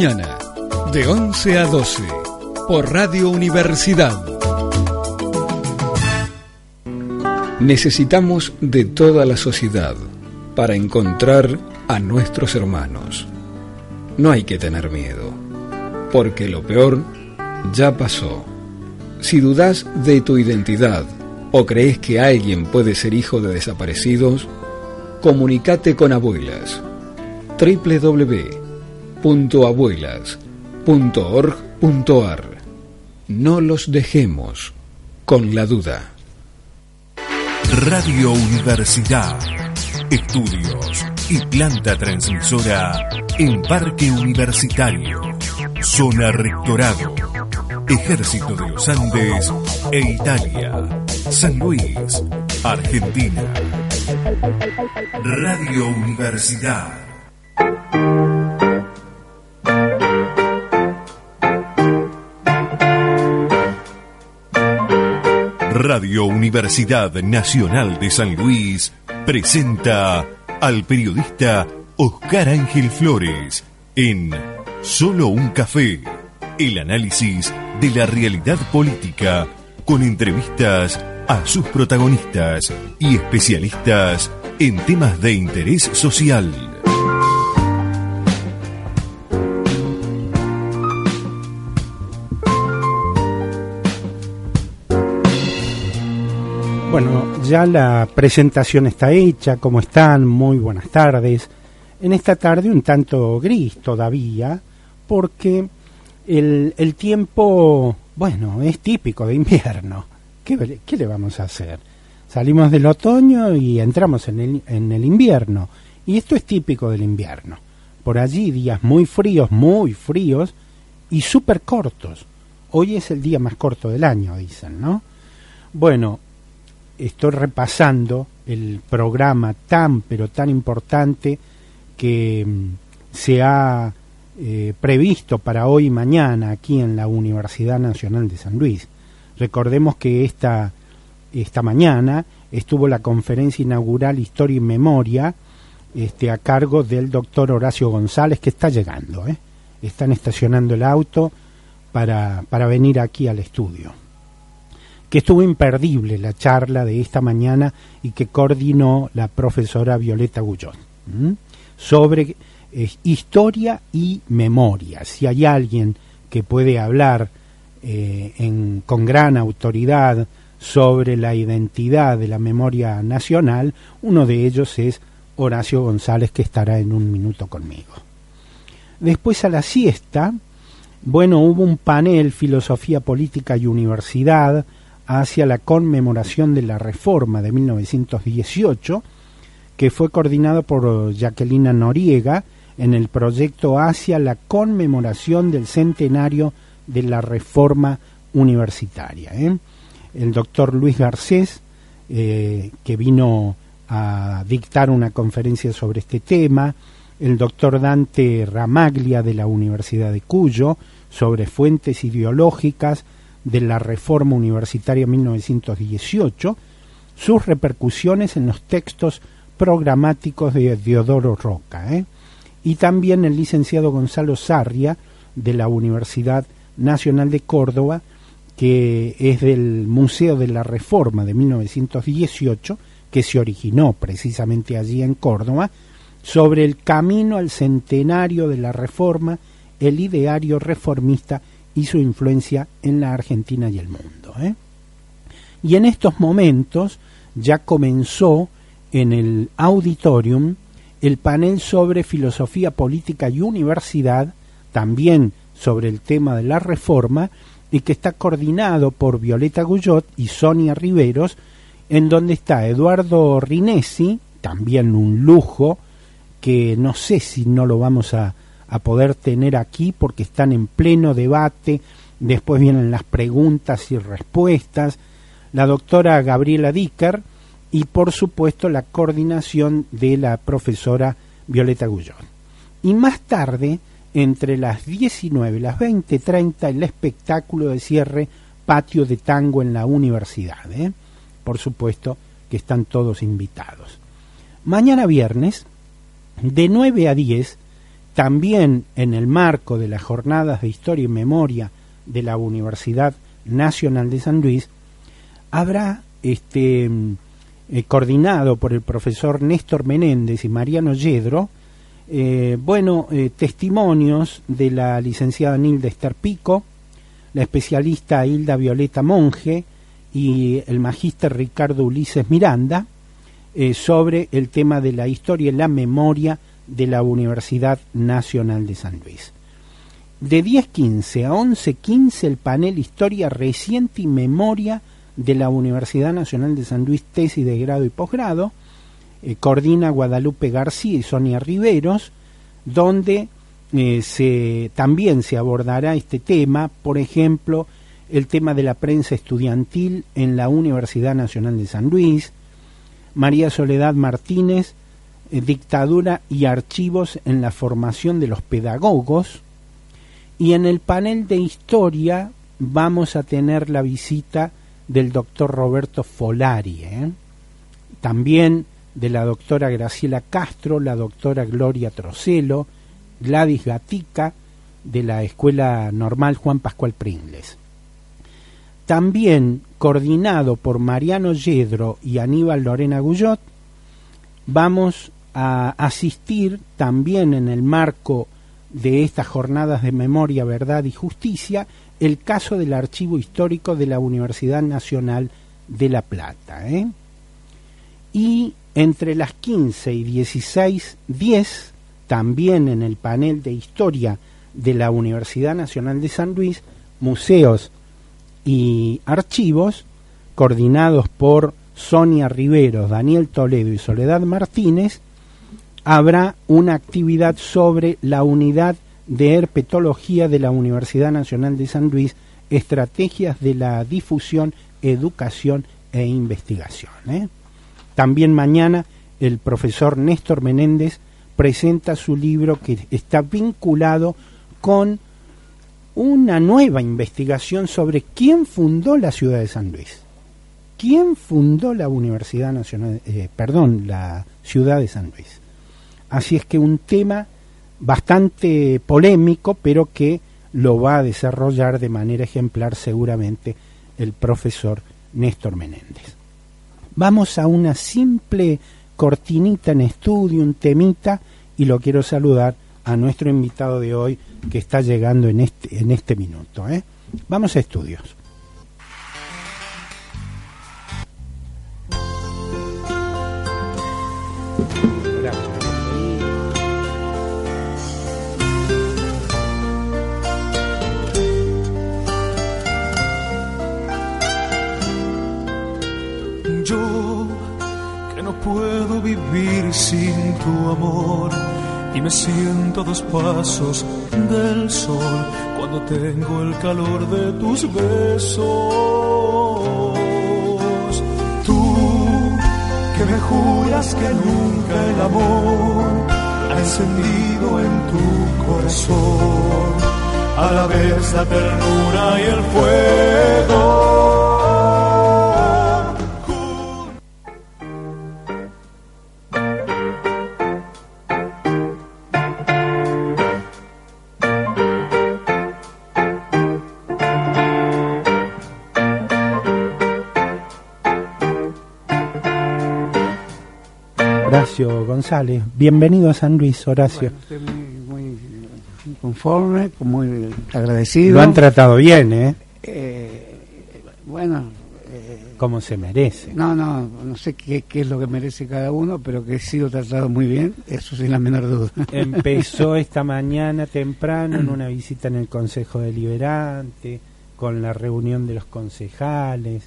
Mañana, de 11 a 12, por Radio Universidad. Necesitamos de toda la sociedad para encontrar a nuestros hermanos. No hay que tener miedo, porque lo peor ya pasó. Si dudas de tu identidad o crees que alguien puede ser hijo de desaparecidos, comunícate con abuelas. www.abuelas.org.ar No los dejemos con la duda. Radio Universidad. Estudios y planta transmisora en Parque Universitario. Zona Rectorado. Ejército de los Andes e Italia. San Luis, Argentina. Radio Universidad. Radio Universidad Nacional de San Luis presenta al periodista Oscar Ángel Flores en Solo un café, el análisis de la realidad política con entrevistas a sus protagonistas y especialistas en temas de interés social. Bueno, ya la presentación está hecha, ¿cómo están? Muy buenas tardes. En esta tarde un tanto gris todavía, porque el, el tiempo, bueno, es típico de invierno. ¿Qué, ¿Qué, le vamos a hacer? Salimos del otoño y entramos en el, en el invierno. Y esto es típico del invierno. Por allí días muy fríos, muy fríos y súper cortos. Hoy es el día más corto del año, dicen, ¿no? Bueno, estoy repasando el programa tan pero tan importante que mm, se ha eh, previsto para hoy y mañana aquí en la Universidad Nacional de San Luis. Recordemos que esta, esta mañana estuvo la conferencia inaugural Historia y Memoria este, a cargo del doctor Horacio González, que está llegando. ¿eh? Están estacionando el auto para, para venir aquí al estudio que estuvo imperdible la charla de esta mañana y que coordinó la profesora Violeta Gullón sobre eh, historia y memoria. Si hay alguien que puede hablar eh, con gran autoridad sobre la identidad de la memoria nacional, uno de ellos es Horacio González, que estará en un minuto conmigo. Después a la siesta, bueno, hubo un panel Filosofía Política y Universidad, hacia la conmemoración de la Reforma de 1918, que fue coordinado por Jacquelina Noriega en el proyecto hacia la conmemoración del centenario de la Reforma Universitaria. ¿eh? El doctor Luis Garcés, eh, que vino a dictar una conferencia sobre este tema, el doctor Dante Ramaglia de la Universidad de Cuyo, sobre fuentes ideológicas, de la reforma universitaria 1918, sus repercusiones en los textos programáticos de Diodoro Roca, ¿eh? y también el licenciado Gonzalo Sarria de la Universidad Nacional de Córdoba, que es del Museo de la Reforma de 1918, que se originó precisamente allí en Córdoba, sobre el camino al centenario de la Reforma, el ideario reformista y su influencia en la Argentina y el mundo. ¿eh? Y en estos momentos ya comenzó en el auditorium el panel sobre filosofía política y universidad, también sobre el tema de la reforma, y que está coordinado por Violeta Guyot y Sonia Riveros, en donde está Eduardo Rinesi, también un lujo, que no sé si no lo vamos a, a poder tener aquí porque están en pleno debate, después vienen las preguntas y respuestas, la doctora Gabriela Dicker y por supuesto la coordinación de la profesora Violeta Gullón. Y más tarde, entre las 19 y las 20.30, el espectáculo de cierre Patio de Tango en la universidad. ¿eh? Por supuesto que están todos invitados. Mañana viernes, de 9 a 10, también en el marco de las jornadas de historia y memoria de la Universidad Nacional de San Luis, habrá este, eh, coordinado por el profesor Néstor Menéndez y Mariano Yedro, eh, bueno, eh, testimonios de la licenciada Nilda Esther Pico, la especialista Hilda Violeta Monge y el magíster Ricardo Ulises Miranda sobre el tema de la historia y la memoria de la Universidad Nacional de San Luis. De 10.15 a 11.15 el panel Historia Reciente y Memoria de la Universidad Nacional de San Luis, tesis de grado y posgrado, eh, coordina Guadalupe García y Sonia Riveros, donde eh, se, también se abordará este tema, por ejemplo, el tema de la prensa estudiantil en la Universidad Nacional de San Luis, María Soledad Martínez, dictadura y archivos en la formación de los pedagogos, y en el panel de historia vamos a tener la visita del doctor Roberto Folari, ¿eh? también de la doctora Graciela Castro, la doctora Gloria Trocelo, Gladys Gatica, de la Escuela Normal Juan Pascual Pringles. También coordinado por Mariano Yedro y Aníbal Lorena Guyot, vamos a asistir también en el marco de estas jornadas de memoria, verdad y justicia el caso del archivo histórico de la Universidad Nacional de La Plata. ¿eh? Y entre las 15 y 16, 10, también en el panel de historia de la Universidad Nacional de San Luis, museos y archivos, coordinados por Sonia Riveros, Daniel Toledo y Soledad Martínez, habrá una actividad sobre la unidad de herpetología de la Universidad Nacional de San Luis, estrategias de la difusión, educación e investigación. ¿eh? También mañana el profesor Néstor Menéndez presenta su libro que está vinculado con una nueva investigación sobre quién fundó la ciudad de San Luis. ¿Quién fundó la Universidad Nacional, eh, perdón, la ciudad de San Luis? Así es que un tema bastante polémico, pero que lo va a desarrollar de manera ejemplar seguramente el profesor Néstor Menéndez. Vamos a una simple cortinita en estudio, un temita, y lo quiero saludar a nuestro invitado de hoy que está llegando en este, en este minuto. ¿eh? Vamos a estudios. Puedo vivir sin tu amor y me siento a dos pasos del sol cuando tengo el calor de tus besos. Tú que me juras que nunca el amor ha encendido en tu corazón a la vez la ternura y el fuego González. Bienvenido a San Luis, Horacio. estoy muy, conforme, muy agradecido. Lo han tratado bien, ¿eh? eh bueno. Eh, Como se merece. No, no, no sé qué, qué, es lo que merece cada uno, pero que he sido tratado muy bien, eso sin la menor duda. Empezó esta mañana temprano en una visita en el Consejo Deliberante, con la reunión de los concejales.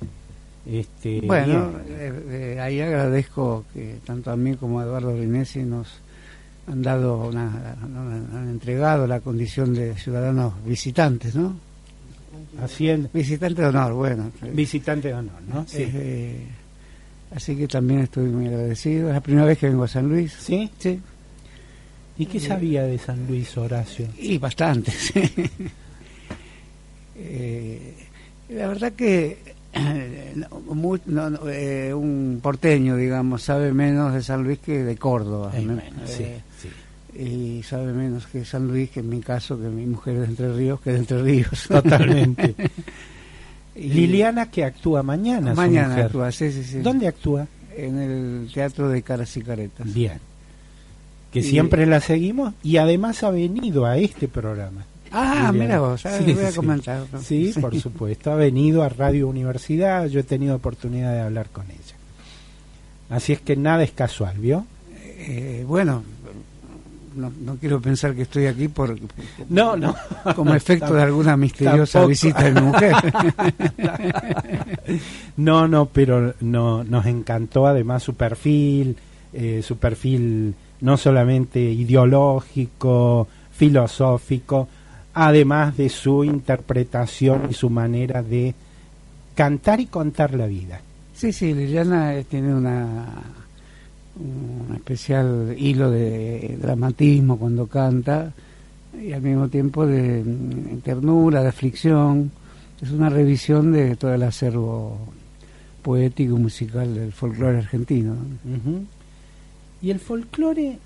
Este, bueno, eh, eh, ahí agradezco que tanto a mí como a Eduardo Rinesi nos han dado una, han entregado la condición de ciudadanos visitantes, ¿no? Es. Visitante de honor, bueno. Visitante de honor, ¿no? Sí. Eh, así que también estoy muy agradecido. Es la primera vez que vengo a San Luis. ¿Sí? Sí. ¿Y qué sabía de San Luis, Horacio? Y bastante, sí. la verdad que Eh, un porteño, digamos, sabe menos de San Luis que de Córdoba. Eh, y sabe menos que San Luis, que en mi caso, que mi mujer es de Entre Ríos, que de Entre Ríos. Totalmente. Liliana que actúa mañana. Mañana actúa, sí, sí, sí. ¿Dónde actúa? En el Teatro de Caras y Caretas. Bien. Que siempre la seguimos y además ha venido a este programa. Ah, mira vos, sí, voy a comentar. Sí, por supuesto, ha venido a Radio Universidad, yo he tenido oportunidad de hablar con ella. Así es que nada es casual, ¿vio? Eh, bueno, no, quiero pensar que estoy aquí por, no, no. como efecto de alguna misteriosa visita de mi mujer. no, no, pero no, nos encantó además su perfil, eh, su perfil no solamente ideológico, filosófico, además de su interpretación y su manera de cantar y contar la vida. Sí, sí, Liliana eh, tiene una, un especial hilo de dramatismo cuando canta y al mismo tiempo de mm, ternura, de aflicción. Es una revisión de todo el acervo poético y musical del folclore argentino. Y el folclore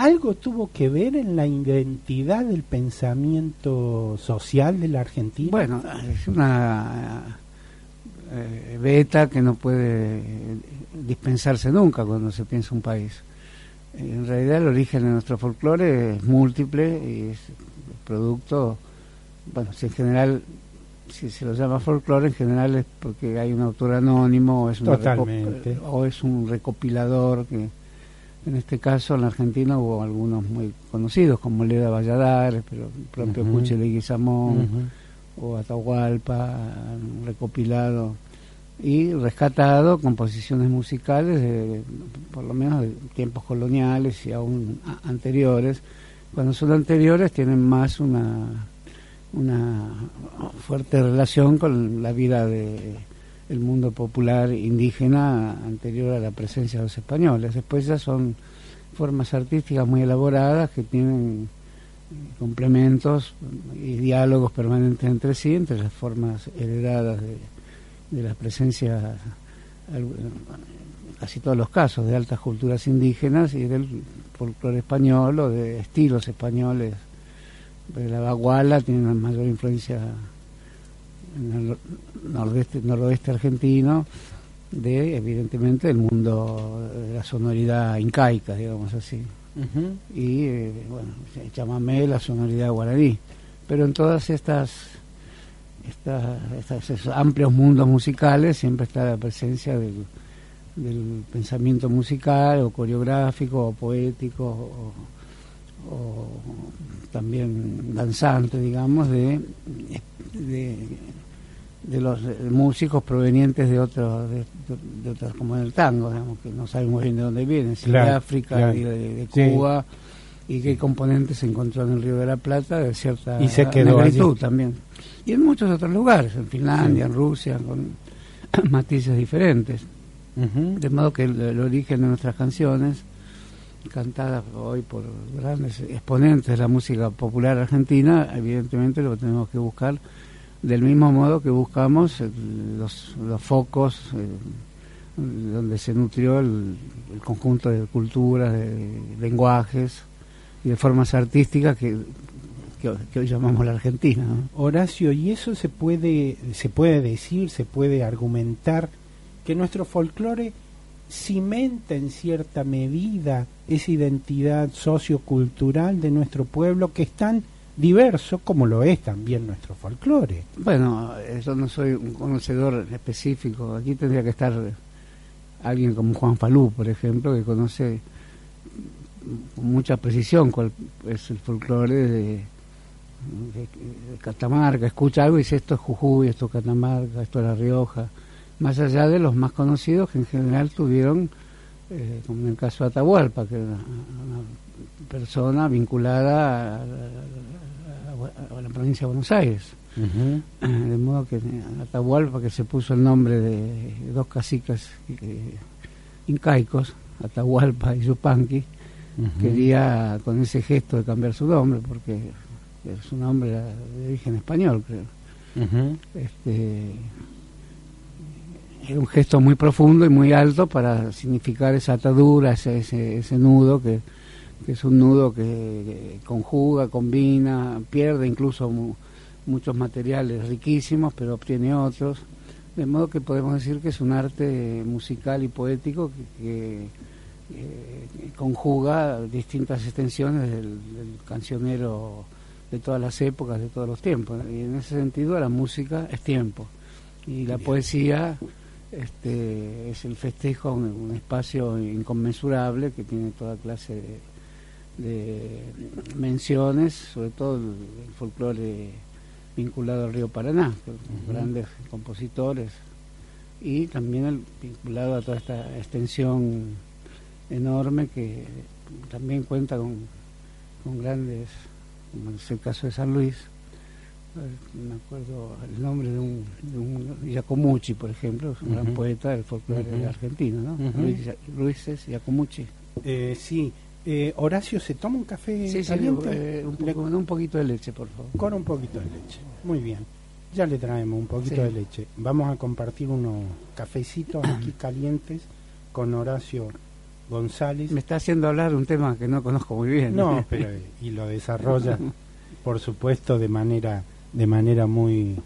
algo tuvo que ver en la identidad del pensamiento social de la Argentina. Bueno, es una eh, beta que no puede dispensarse nunca cuando se piensa un país. En realidad el origen de nuestro folclore es múltiple y es producto, bueno, si en general, si se lo llama folclore, en general es porque hay un autor anónimo o es, o es un recopilador que en este caso en la Argentina hubo algunos muy conocidos como Leda Valladares, pero el propio uh -huh. o Atahualpa, recopilado y rescatado composiciones musicales de, por lo menos de tiempos coloniales y aún anteriores. Cuando son anteriores tienen más una, una fuerte relación con la vida de el mundo popular indígena anterior a la presencia de los españoles. Después ya son formas artísticas muy elaboradas que tienen complementos y diálogos permanentes entre sí, entre las formas heredadas de, de la presencia, casi todos los casos, de altas culturas indígenas y del folclore español o de estilos españoles. La baguala tiene una mayor influencia en el nordeste, noroeste argentino de, evidentemente, el mundo de la sonoridad incaica, digamos así. Y, eh, bueno, chamamé, la sonoridad guaraní. Pero en todas estas, estos amplios mundos musicales siempre está la presencia del, del pensamiento musical o coreográfico o poético o, también danzante, digamos, de, de de los músicos provenientes de otros, de, otras, como el tango, digamos, que no sabemos bien de dónde vienen, si de África de, Cuba, y qué componentes se encontró en el Río de la Plata de cierta y se quedó también. Y en muchos otros lugares, en Finlandia, en Rusia, con matices diferentes. De modo que el, origen de nuestras canciones, cantadas hoy por grandes exponentes de la música popular argentina, evidentemente lo tenemos que buscar del mismo modo que buscamos los, los focos eh, donde se nutrió el, conjunto de culturas, de lenguajes y de formas artísticas que, que, hoy llamamos la Argentina. Horacio, ¿y eso se puede, se puede decir, se puede argumentar que nuestro folclore cimenta en cierta medida esa identidad sociocultural de nuestro pueblo que están diverso como lo es también nuestro folclore. Bueno, yo no soy un conocedor específico, aquí tendría que estar alguien como Juan Falú, por ejemplo, que conoce con mucha precisión cuál es el folclore de, Catamarca, escucha algo y dice esto es Jujuy, esto es Catamarca, esto es La Rioja, más allá de los más conocidos que en general tuvieron, eh, como en el caso de Atahualpa, que era una persona vinculada a, a la provincia de Buenos Aires. De modo que Atahualpa, que se puso el nombre de dos caciques eh, incaicos, Atahualpa y Yupanqui, quería con ese gesto de cambiar su nombre, porque su nombre era de origen español, creo. este, un gesto muy profundo y muy alto para significar esa atadura, ese, ese, ese nudo que que es un nudo que, conjuga, combina, pierde incluso muchos materiales riquísimos, pero obtiene otros. De modo que podemos decir que es un arte musical y poético que, conjuga distintas extensiones del, cancionero de todas las épocas, de todos los tiempos. Y en ese sentido la música es tiempo. Y la poesía este, es el festejo, un, un espacio inconmensurable que tiene toda clase de de menciones, sobre todo el, folclore vinculado al río Paraná, grandes compositores, y también el vinculado a toda esta extensión enorme que también cuenta con, con grandes, como es el caso de San Luis, me acuerdo el nombre de un, de un Giacomucci, por ejemplo, un gran poeta del folclore argentino, ¿no? Luis, Luis es Giacomucci. Eh, sí, eh, Horacio, ¿se toma un café sí, caliente? Sí, un con un poquito de leche, por favor. Con un poquito de leche. Muy bien. Ya le traemos un poquito de leche. Vamos a compartir unos cafecitos aquí calientes con Horacio González. Me está haciendo hablar un tema que no conozco muy bien. No, pero y lo desarrolla, por supuesto, de manera de manera muy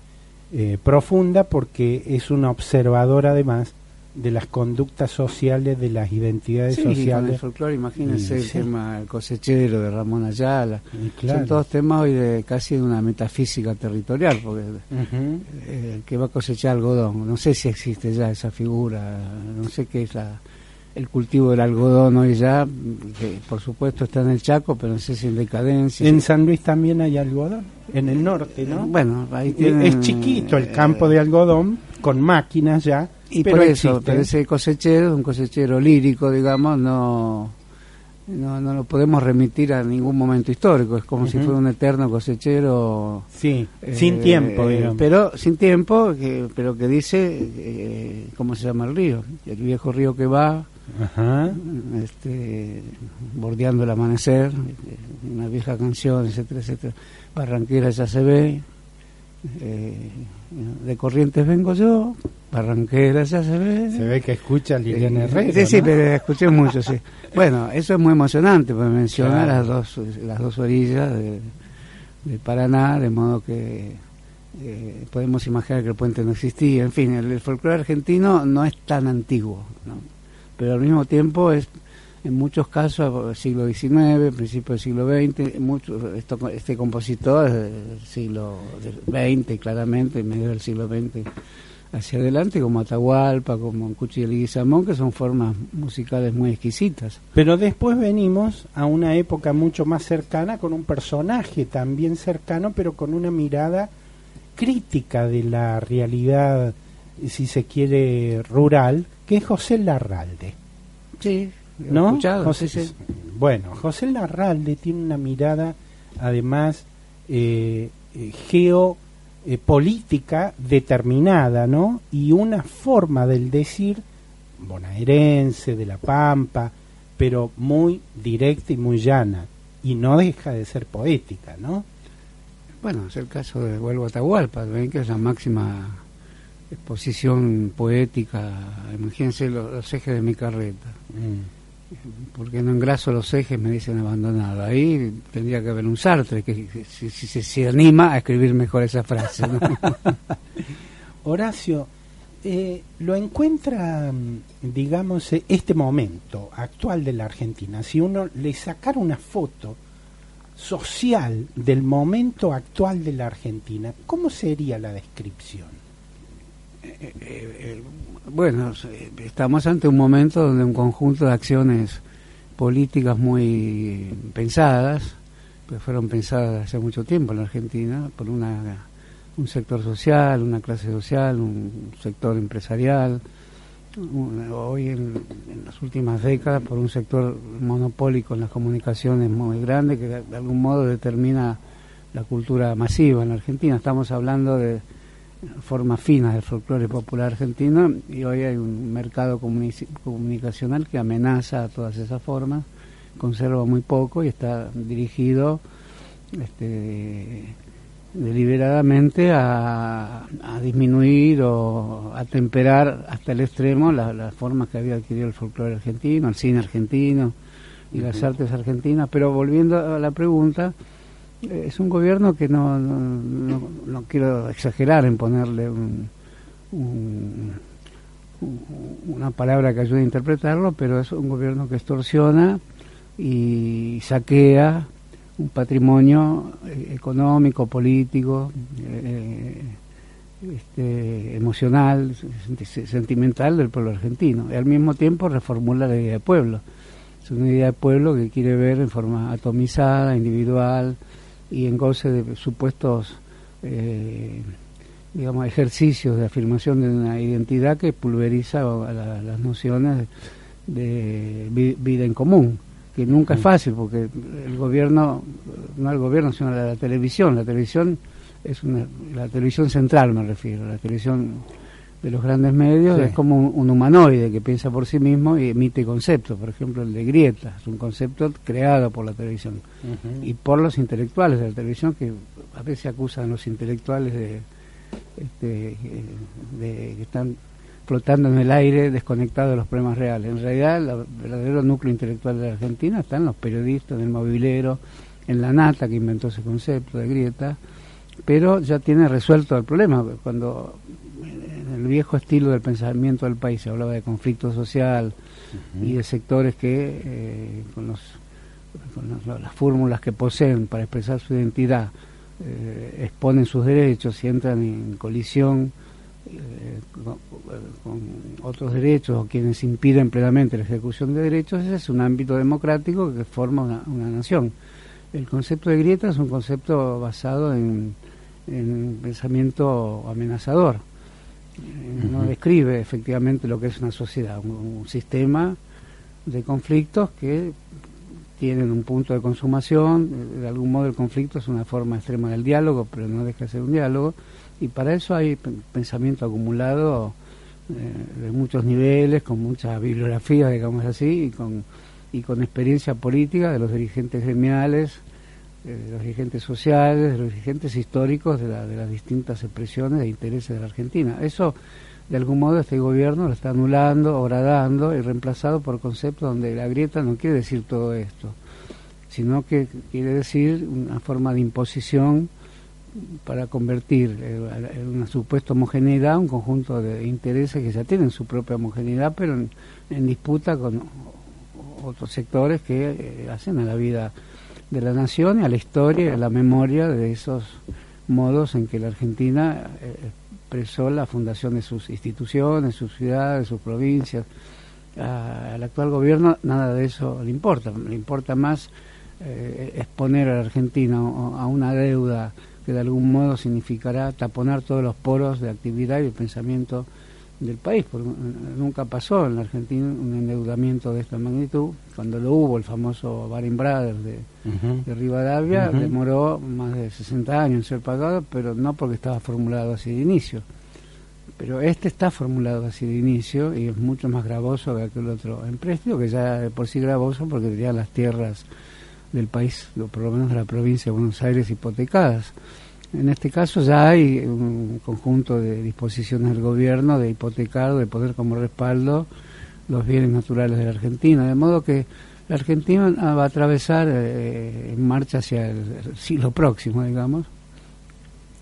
eh, profunda porque es una observadora además de las conductas sociales, de las identidades sociales. el folclore, imagínense el tema el cosechero de Ramón Ayala. Son todos temas hoy de casi de una metafísica territorial, porque el que va a cosechar algodón, no sé si existe ya esa figura, no sé qué es la, el cultivo del algodón hoy ya, que por supuesto está en el Chaco, pero no sé si en decadencia. En San Luis también hay algodón, en el norte, ¿no? Bueno, ahí Es chiquito el campo de algodón, con máquinas ya y por eso, pero ese cosechero, un cosechero lírico, digamos, no, no, no lo podemos remitir a ningún momento histórico. Es como si fuera un eterno cosechero. Sí, sin tiempo, eh, Pero sin tiempo, que, pero que dice, eh, ¿cómo se llama el río? El viejo río que va. Este, bordeando el amanecer, una vieja canción, etcétera, etcétera. Barranquera ya se ve, eh, de Corrientes vengo yo, Barranquera ya se ve. Se ve que escucha Liliana eh, Herrera. Sí, sí, pero escuché mucho, sí. Bueno, eso es muy emocionante, porque menciona las, dos, las dos orillas de, Paraná, de modo que eh, podemos imaginar que el puente no existía. En fin, el, el folclore argentino no es tan antiguo, ¿no? Pero al mismo tiempo es en muchos casos siglo XIX, principio del siglo XX, mucho, esto, este compositor del siglo XX claramente, en medio del siglo XX hacia adelante, como Atahualpa, como Cuchi y Leguizamón, que son formas musicales muy exquisitas. Pero después venimos a una época mucho más cercana con un personaje también cercano, pero con una mirada crítica de la realidad, si se quiere, rural, que es José Larralde. Sí, ¿no? José, Bueno, José Larralde tiene una mirada, además, eh, eh, geopolítica eh, determinada, ¿no? Y una forma del decir bonaerense, de la Pampa, pero muy directa y muy llana, y no deja de ser poética, ¿no? Bueno, es el caso de Vuelvo a Atahualpa, que es la máxima exposición poética, imagínense los, ejes de mi carreta. Mm porque no engraso los ejes me dicen abandonado. Ahí tendría que haber un Sartre que si, se anima a escribir mejor esa frase. Horacio, eh, lo encuentra, digamos, este momento actual de la Argentina. Si uno le sacara una foto social del momento actual de la Argentina, ¿cómo sería la descripción? Eh, eh, bueno, estamos ante un momento donde un conjunto de acciones políticas muy pensadas, pues fueron pensadas hace mucho tiempo en la Argentina, por una, un sector social, una clase social, un sector empresarial, hoy en, las últimas décadas por un sector monopólico en las comunicaciones muy grande que de algún modo determina la cultura masiva en la Argentina. Estamos hablando de formas finas del folclore popular argentino y hoy hay un mercado comunicacional que amenaza a todas esas formas, conserva muy poco y está dirigido este, deliberadamente a, disminuir o a temperar hasta el extremo las formas que había adquirido el folclore argentino, el cine argentino, y las artes argentinas. Pero volviendo a la pregunta, es un gobierno que no, no, no, quiero exagerar en ponerle un, una palabra que ayude a interpretarlo, pero es un gobierno que extorsiona y saquea un patrimonio eh, económico, político, eh, este, emocional, sentimental del pueblo argentino. Y al mismo tiempo reformula la idea de pueblo. Es una idea de pueblo que quiere ver en forma atomizada, individual y en goce de supuestos, eh, digamos, ejercicios de afirmación de una identidad que pulveriza las nociones de vida en común que nunca es mm. fácil porque el gobierno, no el gobierno, sino la, televisión, la televisión es una, la televisión central me refiero, la televisión de los grandes medios es como un, humanoide que piensa por sí mismo y emite conceptos, por ejemplo el de Grieta, es un concepto creado por la televisión y por los intelectuales de la televisión que a veces acusan a los intelectuales de, este, de que están flotando en el aire, desconectado de los problemas reales. En realidad, el verdadero núcleo intelectual de la Argentina está en los periodistas, en el mobilero, en la nata que inventó ese concepto de grieta, pero ya tiene resuelto el problema. Cuando el viejo estilo del pensamiento del país se hablaba de conflicto social y de sectores que, eh, con, los, con las fórmulas que poseen para expresar su identidad, eh, exponen sus derechos y entran en colisión eh, con, otros derechos o quienes impiden plenamente la ejecución de derechos, ese es un ámbito democrático que forma una, nación. El concepto de grieta es un concepto basado en, un pensamiento amenazador. Eh, no describe efectivamente lo que es una sociedad, un, sistema de conflictos que tienen un punto de consumación. De algún modo el conflicto es una forma extrema del diálogo, pero no deja de ser un diálogo y para eso hay pensamiento acumulado eh, de muchos niveles, con mucha bibliografía, digamos así, y con, y con experiencia política de los dirigentes gremiales, eh, de los dirigentes sociales, de los dirigentes históricos de, de las distintas expresiones de intereses de la Argentina. Eso, de algún modo, este gobierno lo está anulando, horadando y reemplazado por conceptos donde la grieta no quiere decir todo esto, sino que quiere decir una forma de imposición para convertir eh, en una supuesta homogeneidad un conjunto de intereses que ya tienen su propia homogeneidad, pero en, disputa con otros sectores que eh, hacen a la vida de la nación y a la historia y a la memoria de esos modos en que la Argentina eh, expresó la fundación de sus instituciones, sus ciudades, sus provincias. al actual gobierno nada de eso le importa, le importa más exponer a la Argentina a una deuda que de algún modo significará taponar todos los poros de actividad y de pensamiento del país, porque nunca pasó en la Argentina un endeudamiento de esta magnitud. Cuando lo hubo, el famoso Baring Brothers de, Rivadavia, demoró más de 60 años en ser pagado, pero no porque estaba formulado así de inicio. Pero este está formulado así de inicio y es mucho más gravoso que aquel otro empréstito, que ya de por sí gravoso porque tenía las tierras del país, o por lo menos de la provincia de Buenos Aires, hipotecadas. En este caso ya hay un conjunto de disposiciones del gobierno de hipotecar, de poner como respaldo los bienes naturales de la Argentina, de modo que la Argentina va a atravesar eh, en marcha hacia el siglo próximo, digamos,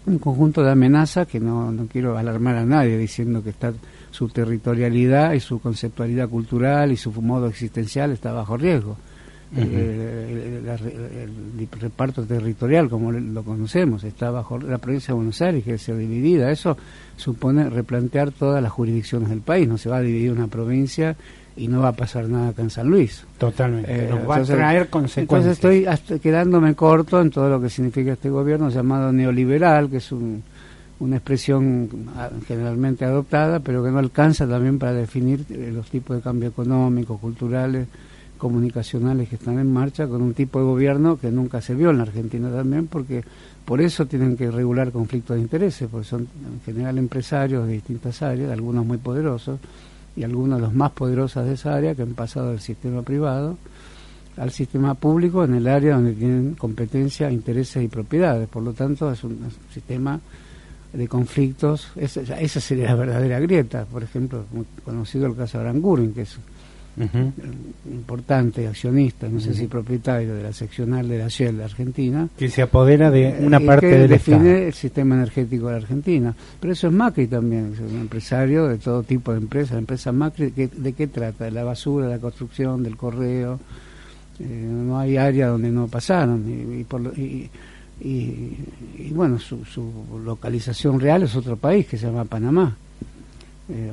un conjunto de amenazas que no, no quiero alarmar a nadie diciendo que está su territorialidad y su conceptualidad cultural y su modo existencial está bajo riesgo eh, el, reparto territorial como lo conocemos, está bajo la provincia de Buenos Aires, que se dividida. Eso supone replantear todas las jurisdicciones del país. No se va a dividir una provincia y no va a pasar nada acá en San Luis. Totalmente. Eh, va a traer consecuencias. Entonces estoy quedándome corto en todo lo que significa este gobierno llamado neoliberal, que es una expresión ah, generalmente adoptada, pero que no alcanza también para definir eh, los tipos de cambio económicos, culturales comunicacionales que están en marcha con un tipo de gobierno que nunca se vio en la Argentina también, porque por eso tienen que regular conflictos de intereses, porque son en general empresarios de distintas áreas, algunos muy poderosos y algunos de los más poderosos de esa área que han pasado del sistema privado al sistema público en el área donde tienen competencia, intereses y propiedades. Por lo tanto, es un, sistema de conflictos. Esa, esa, sería la verdadera grieta. Por ejemplo, conocido el caso de Aranguren, que es importante accionista, no sé si propietario de la seccional de la Shell de Argentina, que se apodera de una parte que del define el sistema energético de la Argentina. Pero eso es Macri también, es un empresario de todo tipo de empresas, la empresa Macri, ¿de qué trata? De la basura, de la construcción, del correo. Eh, no hay área donde no pasaron y, por, y, y, bueno, su, su localización real es otro país que se llama Panamá. Eh,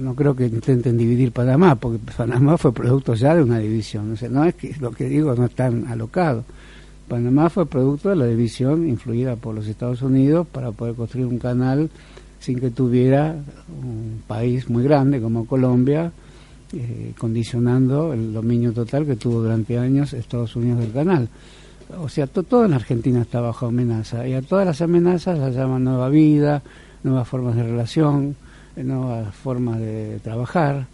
no creo que intenten dividir Panamá, porque Panamá fue producto ya de una división. no es que lo que digo no están alocado. Panamá fue producto de la división influida por los Estados Unidos para poder construir un canal sin que tuviera un país muy grande como Colombia, eh, condicionando el dominio total que tuvo durante años Estados Unidos del canal. O sea, todo en Argentina está bajo amenaza y a todas las amenazas las llaman nueva vida, nuevas formas de relación, nuevas formas de trabajar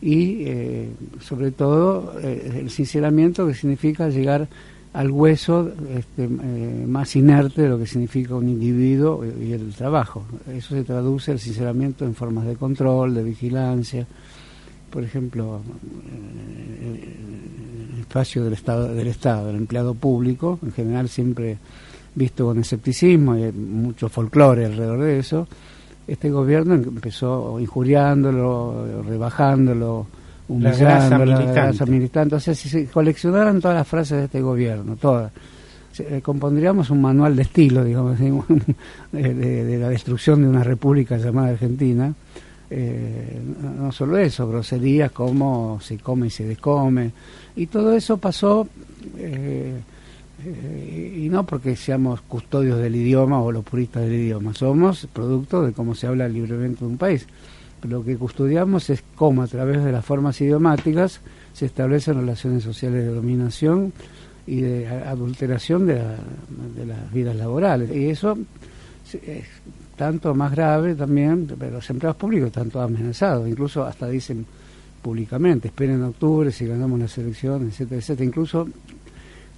y eh, sobre todo eh, el sinceramiento que significa llegar al hueso este, eh, más inerte de lo que significa un individuo y el trabajo. Eso se traduce el sinceramiento en formas de control, de vigilancia. Por ejemplo, el espacio del Estado, del Estado, del empleado público, en general siempre visto con escepticismo, y hay mucho folclore alrededor de eso, este gobierno empezó injuriándolo, rebajándolo, humillando la raza militante. O sea, si se coleccionaran todas las frases de este gobierno, todas, eh, compondríamos un manual de estilo, digamos, de, la destrucción de una república llamada Argentina. Eh, no solo eso, groserías como se come y se descome. Y todo eso pasó. Eh, y no porque seamos custodios del idioma o los puristas del idioma, somos producto de cómo se habla libremente de un país. lo que custodiamos es cómo a través de las formas idiomáticas se establecen relaciones sociales de dominación y de adulteración de, las vidas laborales. Y eso es tanto más grave también, pero los empleados públicos están todos amenazados, incluso hasta dicen públicamente, esperen en octubre si ganamos la selección, etcétera, etcétera. Incluso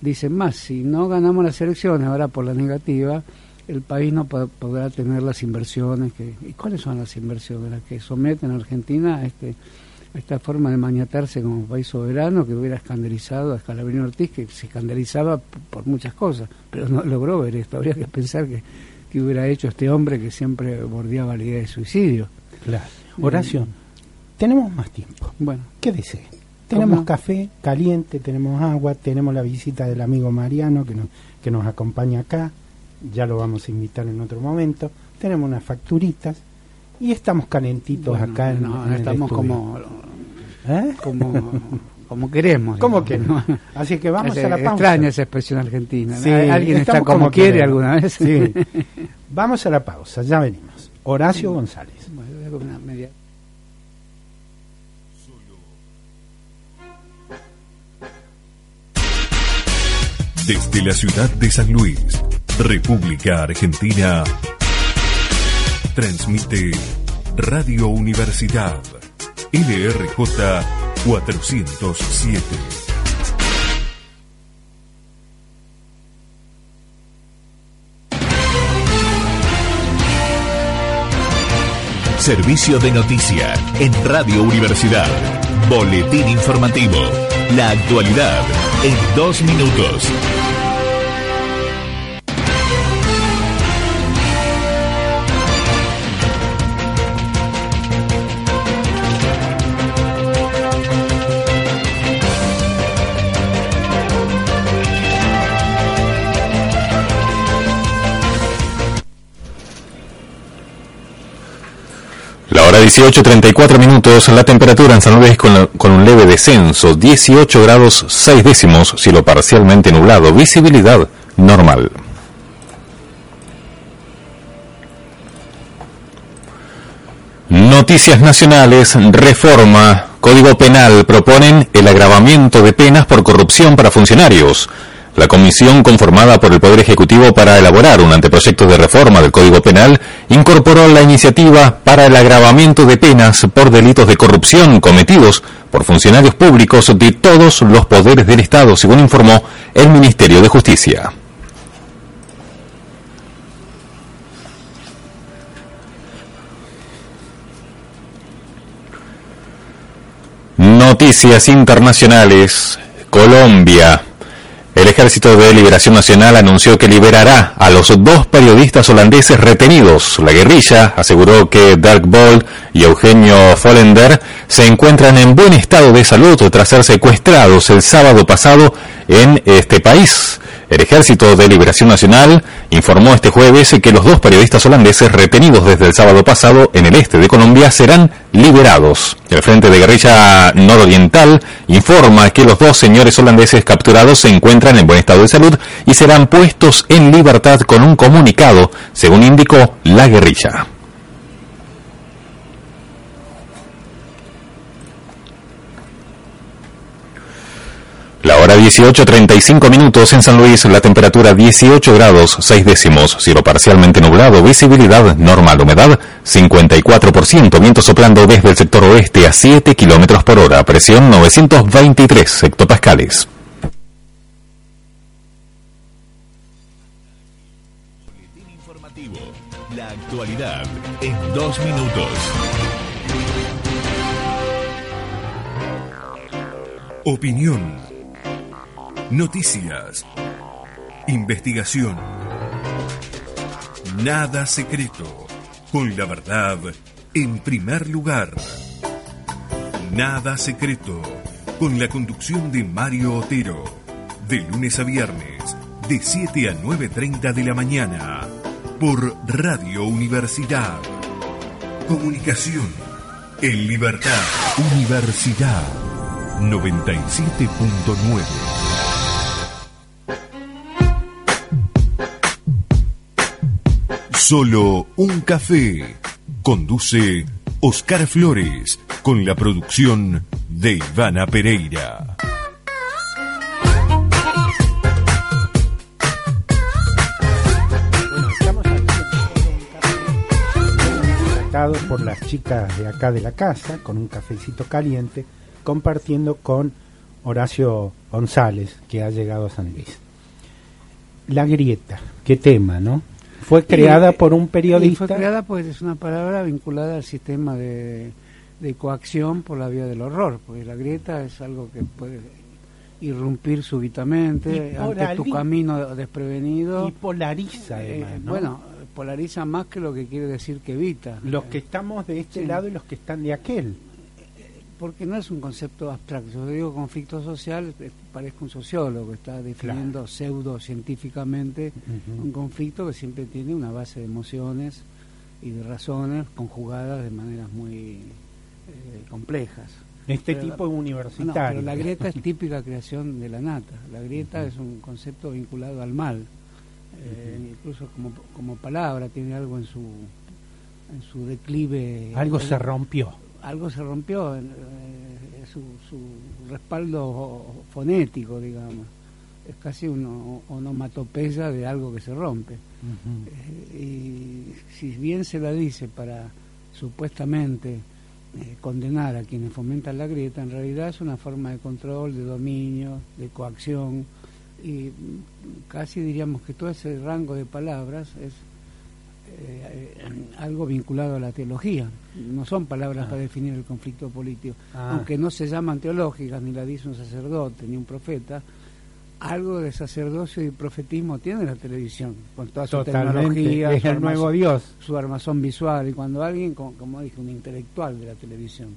dicen más, si no ganamos las elecciones ahora por la negativa, el país no podrá tener las inversiones. Que, ¿Y cuáles son las inversiones? Las que someten a Argentina a, este, esta forma de maniatarse como país soberano que hubiera escandalizado a Scalabrini Ortiz, que se escandalizaba por muchas cosas, pero no logró ver esto. Habría que pensar que, que hubiera hecho este hombre que siempre bordeaba la idea de suicidio. Claro. Horacio, tenemos más tiempo. Bueno. ¿Qué desea? Tenemos café caliente, tenemos agua, tenemos la visita del amigo Mariano que nos, que nos acompaña acá, ya lo vamos a invitar en otro momento, tenemos unas facturitas y estamos calentitos acá en, no, estamos como, ¿Eh? como como queremos. Como que no. Así que vamos a la pausa. Extraña esa expresión argentina. Alguien está como, quiere alguna vez. Sí. vamos a la pausa, ya venimos. Horacio González. Desde la ciudad de San Luis, República Argentina, transmite Radio Universidad LRJ 407. Servicio de noticia en Radio Universidad. Boletín informativo. La actualidad en dos minutos. 18.34 minutos, la temperatura en San Luis con, un leve descenso, 18 grados 6 décimos, cielo parcialmente nublado, visibilidad normal. Noticias nacionales, reforma, Código Penal proponen el agravamiento de penas por corrupción para funcionarios. La comisión conformada por el Poder Ejecutivo para elaborar un anteproyecto de reforma del Código Penal incorporó la iniciativa para el agravamiento de penas por delitos de corrupción cometidos por funcionarios públicos de todos los poderes del Estado, según informó el Ministerio de Justicia. noticias internacionales, Colombia. El Ejército de Liberación Nacional anunció que liberará a los dos periodistas holandeses retenidos. La guerrilla aseguró que Dirk Bold y Eugenio Follender se encuentran en buen estado de salud tras ser secuestrados el sábado pasado en este país. El Ejército de Liberación Nacional informó este jueves que los dos periodistas holandeses retenidos desde el sábado pasado en el este de Colombia serán liberados. El Frente de Guerrilla Nororiental informa que los dos señores holandeses capturados se encuentran en buen estado de salud y serán puestos en libertad con un comunicado, según indicó la guerrilla. La hora 18.35 minutos en San Luis, la temperatura 18 grados 6 décimos, cielo parcialmente nublado, visibilidad normal, humedad 54%, viento soplando desde el sector oeste a 7 kilómetros por hora, presión 923 hectopascales. informativo, la actualidad en dos minutos. Opinión Noticias. Investigación. Nada secreto. Con la verdad en primer lugar. Nada secreto. Con la conducción de Mario Otero. De lunes a viernes, de 7 a 9.30 de la mañana. Por Radio Universidad. Comunicación. En libertad. Universidad. 97.9. Solo un café. Conduce Oscar Flores con la producción de Ivana Pereira. Estamos aquí tratados por las chicas de acá de la casa, con un cafecito caliente, compartiendo con Horacio González, que ha llegado a San Luis. La grieta, qué tema, ¿no? Fue creada por un Y periodista. fue creada pues es una palabra vinculada al sistema de, de coacción por la vía del horror, porque la grieta es algo que puede irrumpir súbitamente ante tu camino desprevenido. y polariza Eh, además, ¿no? Bueno, polariza más que lo que quiere decir que evita. los que estamos de este Sí. lado y los que están de aquel. Porque no es un concepto abstracto. Yo digo conflicto social, parezco un sociólogo, está definiendo pseudocientíficamente un conflicto que siempre tiene una base de emociones y de razones conjugadas de maneras muy eh, complejas. Este Pero- tipo es No, universitario. pero la grieta es típica creación de la nata. La grieta es un concepto vinculado al mal. Eh, Incluso como, como palabra tiene algo en su en su declive. Algo se rompió. Algo se rompió, eh, su, su respaldo fonético, digamos. Es casi una onomatopeya de algo que se rompe. Eh, y si bien se la dice para supuestamente eh, condenar a quienes fomentan la grieta, en realidad es una forma de control, de dominio, de coacción, y casi diríamos que todo ese rango de palabras es eh, algo vinculado a la teología. No son palabras Ah. para definir el conflicto político, Ah. aunque no se llaman teológicas, ni la dice un sacerdote, ni un profeta. Algo de sacerdocio y profetismo tiene la televisión, con toda su Totalmente. tecnología, Es su el armazón- nuevo Dios. su armazón visual y cuando alguien, como, como dije, un intelectual de la televisión,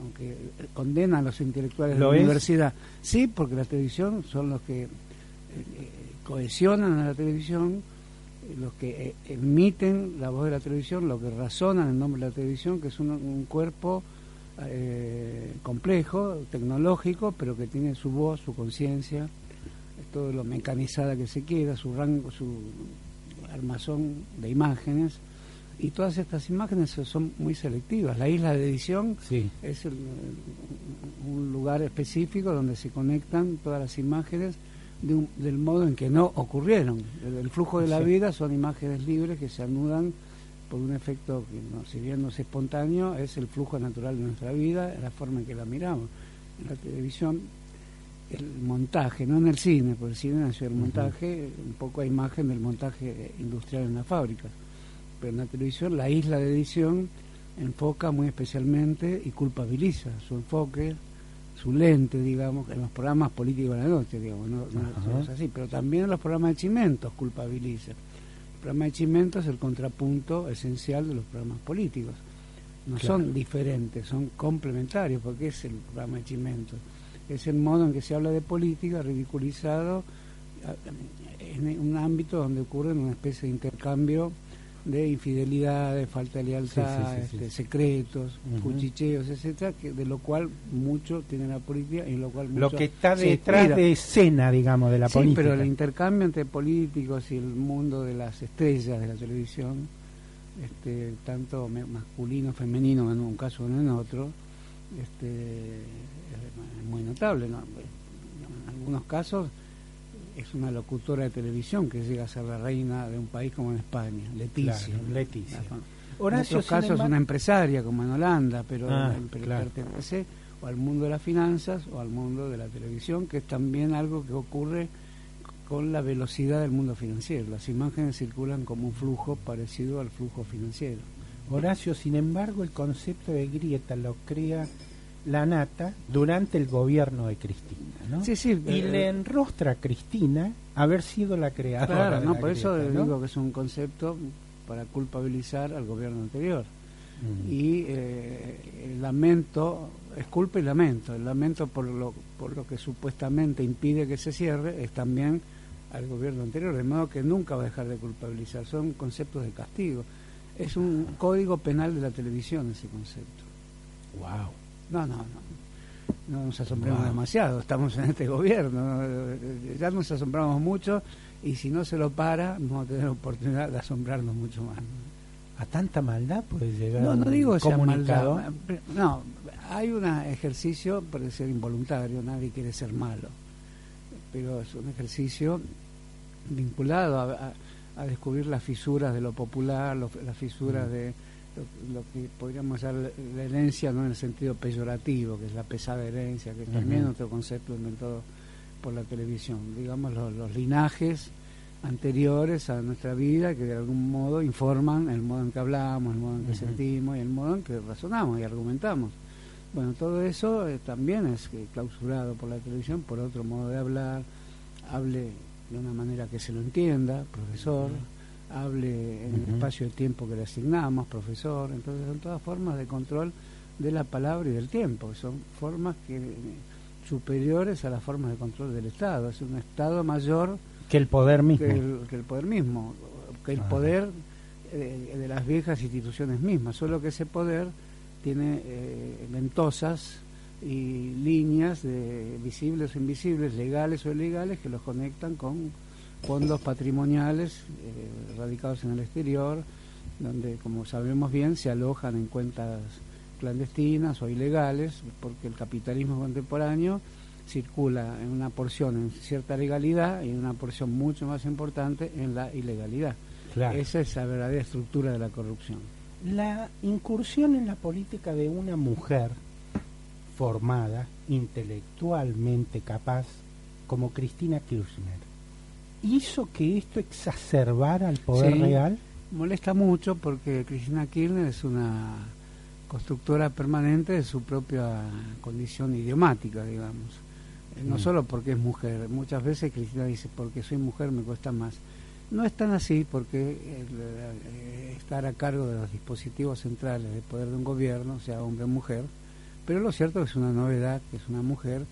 aunque eh, condena a los intelectuales de ¿Lo la es? universidad, sí, porque la televisión son los que eh, eh, cohesionan a la televisión, los que eh, emiten la voz de la televisión, los que razonan en nombre de la televisión, que es un, un cuerpo eh, complejo, tecnológico, pero que tiene su voz, su conciencia, todo lo mecanizada que se quiera, su rango, su armazón de imágenes, y todas estas imágenes son muy selectivas. La isla de edición Sí. es el- un lugar específico donde se conectan todas las imágenes de un- del modo en que no ocurrieron. El, el flujo de la Sí. vida son imágenes libres que se anudan por un efecto que, no, si bien no es espontáneo, es el flujo natural de nuestra vida, la forma en que la miramos. En la televisión, el montaje, no en el cine, porque el cine nació el montaje, un poco a imagen del montaje industrial en las fábricas pero en la televisión la isla de edición enfoca muy especialmente y culpabiliza su enfoque su lente, digamos, en los programas políticos de la noche, digamos, no, no es así, pero también en los programas de Chimentos culpabiliza. El programa de Chimentos es el contrapunto esencial de los programas políticos. No son diferentes, son complementarios, porque es el programa de Chimentos. Es el modo en que se habla de política ridiculizado en un ámbito donde ocurre una especie de intercambio de infidelidad, de falta de lealtad, este, secretos, cuchicheos, etcétera, que de lo cual mucho tiene la política y lo cual mucho lo que está detrás de escena, digamos, de la sí, política. pero el intercambio entre políticos y el mundo de las estrellas de la televisión, este, tanto masculino, femenino en un caso o en otro, este, es muy notable, ¿no? En algunos casos es una locutora de televisión que llega a ser la reina de un país como en España, Leticia. Leticia. en otros casos es una empresaria como en Holanda, pero, ah, pertenece o al mundo de las finanzas o al mundo de la televisión, que es también algo que ocurre con la velocidad del mundo financiero. Las imágenes circulan como un flujo parecido al flujo financiero. Horacio, sin embargo, el concepto de grieta lo crea la nata durante el gobierno de Cristina, ¿no? Sí, sí. Y eh, le enrostra a Cristina haber sido la creadora. Claro, de no, la por eso digo que es un concepto para culpabilizar al gobierno anterior. Mm. Y eh, el lamento, es culpa y lamento. El lamento por lo, por lo que supuestamente impide que se cierre es también al gobierno anterior, de modo que nunca va a dejar de culpabilizar. Son conceptos de castigo. Es un código penal de la televisión ese concepto. Wow. No, no, no. No nos asombremos demasiado, estamos en este gobierno, ¿no? ya nos asombramos mucho y si no se lo para, vamos a tener oportunidad de asombrarnos mucho más. A tanta maldad puede llegar. No, no digo comunicado. maldad. No, hay un ejercicio, puede ser involuntario, nadie quiere ser malo, pero es un ejercicio vinculado a, a- a descubrir las fisuras de lo popular, lo- las fisuras de lo, lo que podríamos llamar la herencia, no en el sentido peyorativo, que es la pesada herencia, que es también Ujú. otro concepto inventado por la televisión. Digamos, los, los linajes anteriores a nuestra vida que de algún modo informan el modo en que hablamos, el modo en que sentimos y el modo en que razonamos y argumentamos. Bueno, todo eso eh, también es eh, clausurado por la televisión, por otro modo de hablar, hable de una manera que se lo entienda, profesor, hable en el Ujú. espacio de tiempo que le asignamos, profesor, entonces son todas formas de control de la palabra y del tiempo, son formas que superiores a las formas de control del Estado, es un Estado mayor Que el poder mismo. que el, que el poder mismo, que el Ajá. poder eh, de las viejas instituciones mismas, solo que ese poder tiene eh, ventosas y líneas de visibles o invisibles, legales o ilegales, que los conectan con fondos patrimoniales eh, radicados en el exterior, donde, como sabemos bien, se alojan en cuentas clandestinas o ilegales, porque el capitalismo contemporáneo circula en una porción en cierta legalidad y en una porción mucho más importante en la ilegalidad. Claro. Esa es la verdadera estructura de la corrupción. La incursión en la política de una mujer formada, intelectualmente capaz, como Cristina Kirchner, hizo que esto exacerbara el poder Sí. real. Molesta mucho porque Cristina Kirchner es una constructora permanente de su propia condición idiomática, digamos. Eh, No Mm. solo porque es mujer, muchas veces Cristina dice, porque soy mujer me cuesta más. No es tan así porque el, eh, estar a cargo de los dispositivos centrales del poder de un gobierno, sea hombre o mujer, pero lo cierto es que es una novedad, que es una mujer,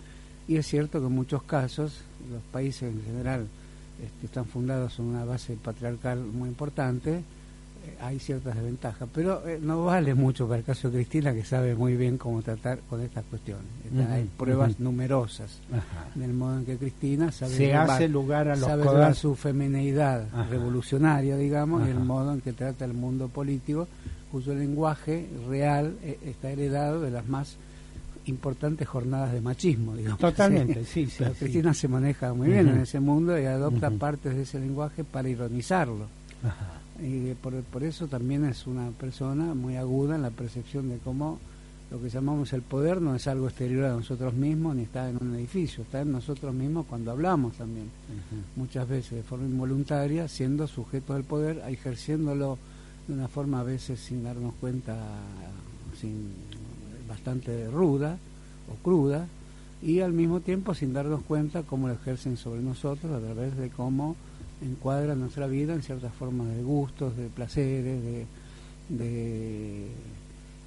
y es cierto que en muchos casos los países en general este, están fundados en una base patriarcal muy importante, eh, hay ciertas desventajas, pero eh, no vale mucho para el caso de Cristina, que sabe muy bien cómo tratar con estas cuestiones. Está- hay pruebas numerosas Ajá. del modo en que Cristina sabe Se llevar- hace lugar a los sabe llevar su femeneidad Ajá. revolucionaria, digamos, y el modo en que trata el mundo político, cuyo lenguaje real eh, está heredado de las más importantes jornadas de machismo, digamos. Totalmente, sí, sí, Pero sí. Cristina se maneja muy bien en ese mundo y adopta partes de ese lenguaje para ironizarlo. Ajá. Y por, por eso también es una persona muy aguda en la percepción de cómo lo que llamamos el poder no es algo exterior a nosotros mismos ni está en un edificio, está en nosotros mismos cuando hablamos también. Muchas veces de forma involuntaria, siendo sujetos del poder, ejerciéndolo de una forma a veces sin darnos cuenta, sin, bastante ruda o cruda, y al mismo tiempo sin darnos cuenta cómo lo ejercen sobre nosotros a través de cómo encuadran nuestra vida en ciertas formas de gustos, de placeres, de, de,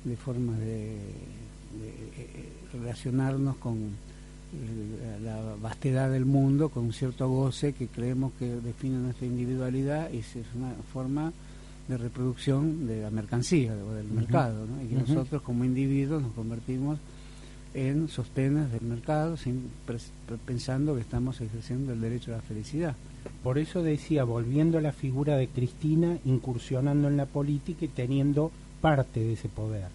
de formas de, eh, relacionarnos con la vastedad del mundo, con un cierto goce que creemos que define nuestra individualidad y es una forma de reproducción de la mercancía o del mercado, y que nosotros como individuos nos convertimos en sostenes del mercado sin pensando que estamos ejerciendo el derecho a la felicidad. Por eso decía, volviendo a la figura de Cristina, incursionando en la política y teniendo parte de ese poder.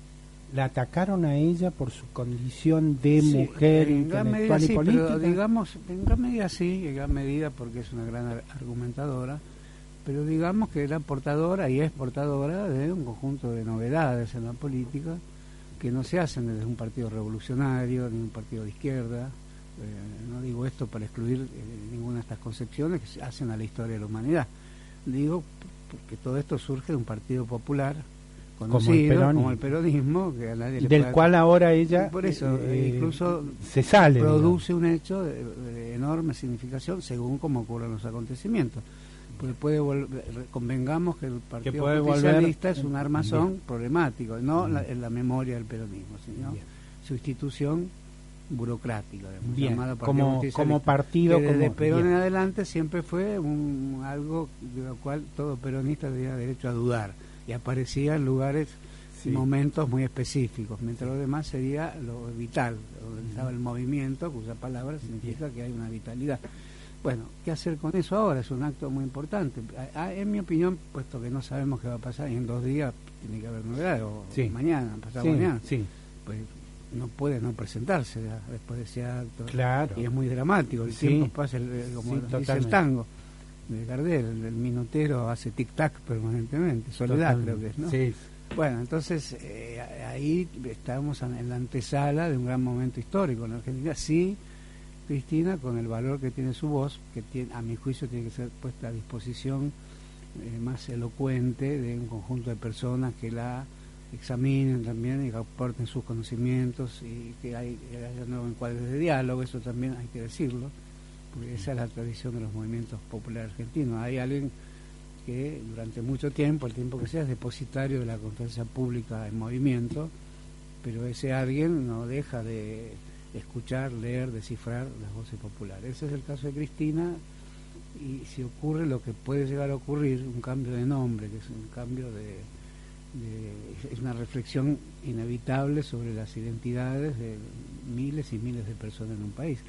La atacaron a ella por su condición de mujer intelectual y política. digamos, en gran medida sí, en gran medida porque es una gran argumentadora, pero digamos que era portadora y es portadora de un conjunto de novedades en la política que no se hacen desde un partido revolucionario ni un partido de izquierda. Eh, no digo esto para excluir eh, ninguna de estas concepciones que se hacen a la historia de la humanidad. Digo porque todo esto surge de un partido popular conocido como el, peronismo, que a nadie del cual ahora ella por eso eh, incluso se sale produce un hecho de, enorme significación según como ocurren los acontecimientos porque puede volver, convengamos que el Partido Socialista es un armazón problemático, no en la memoria del peronismo, sino su institución burocrática, llamada como, como partido. Que desde Perón en adelante siempre fue un, algo de lo cual todo peronista tenía derecho a dudar y aparecía en lugares y momentos muy específicos, mientras lo demás sería lo vital, donde estaba el movimiento, cuya palabra significa que hay una vitalidad. Bueno, ¿qué hacer con eso ahora? Es un acto muy importante. En mi opinión, puesto que no sabemos qué va a pasar, y en dos días tiene que haber novedades, o mañana, pasado mañana, pues no puede no presentarse después de ese acto. Claro. Y es muy dramático, el tiempo pasa como dice el tango de Gardel, el, minutero hace tic-tac permanentemente, soledad creo que es, ¿no? Bueno, entonces eh, ahí estamos en la antesala de un gran momento histórico en Argentina. Sí, Cristina, con el valor que tiene su voz, que tiene, a mi juicio tiene que ser puesta a disposición eh, más elocuente de un conjunto de personas que la examinen también y aporten sus conocimientos y que, hay, haya nuevos encuadres de diálogo, eso también hay que decirlo, porque esa es la tradición de los movimientos populares argentinos. Hay alguien que durante mucho tiempo, el tiempo que sea, es depositario de la confianza pública en movimiento, pero ese alguien no deja de escuchar, leer, descifrar las voces populares. Ese es el caso de Cristina y si ocurre lo que puede llegar a ocurrir, un cambio de nombre, que es un cambio de, es una reflexión inevitable sobre las identidades de miles y miles de personas en un país.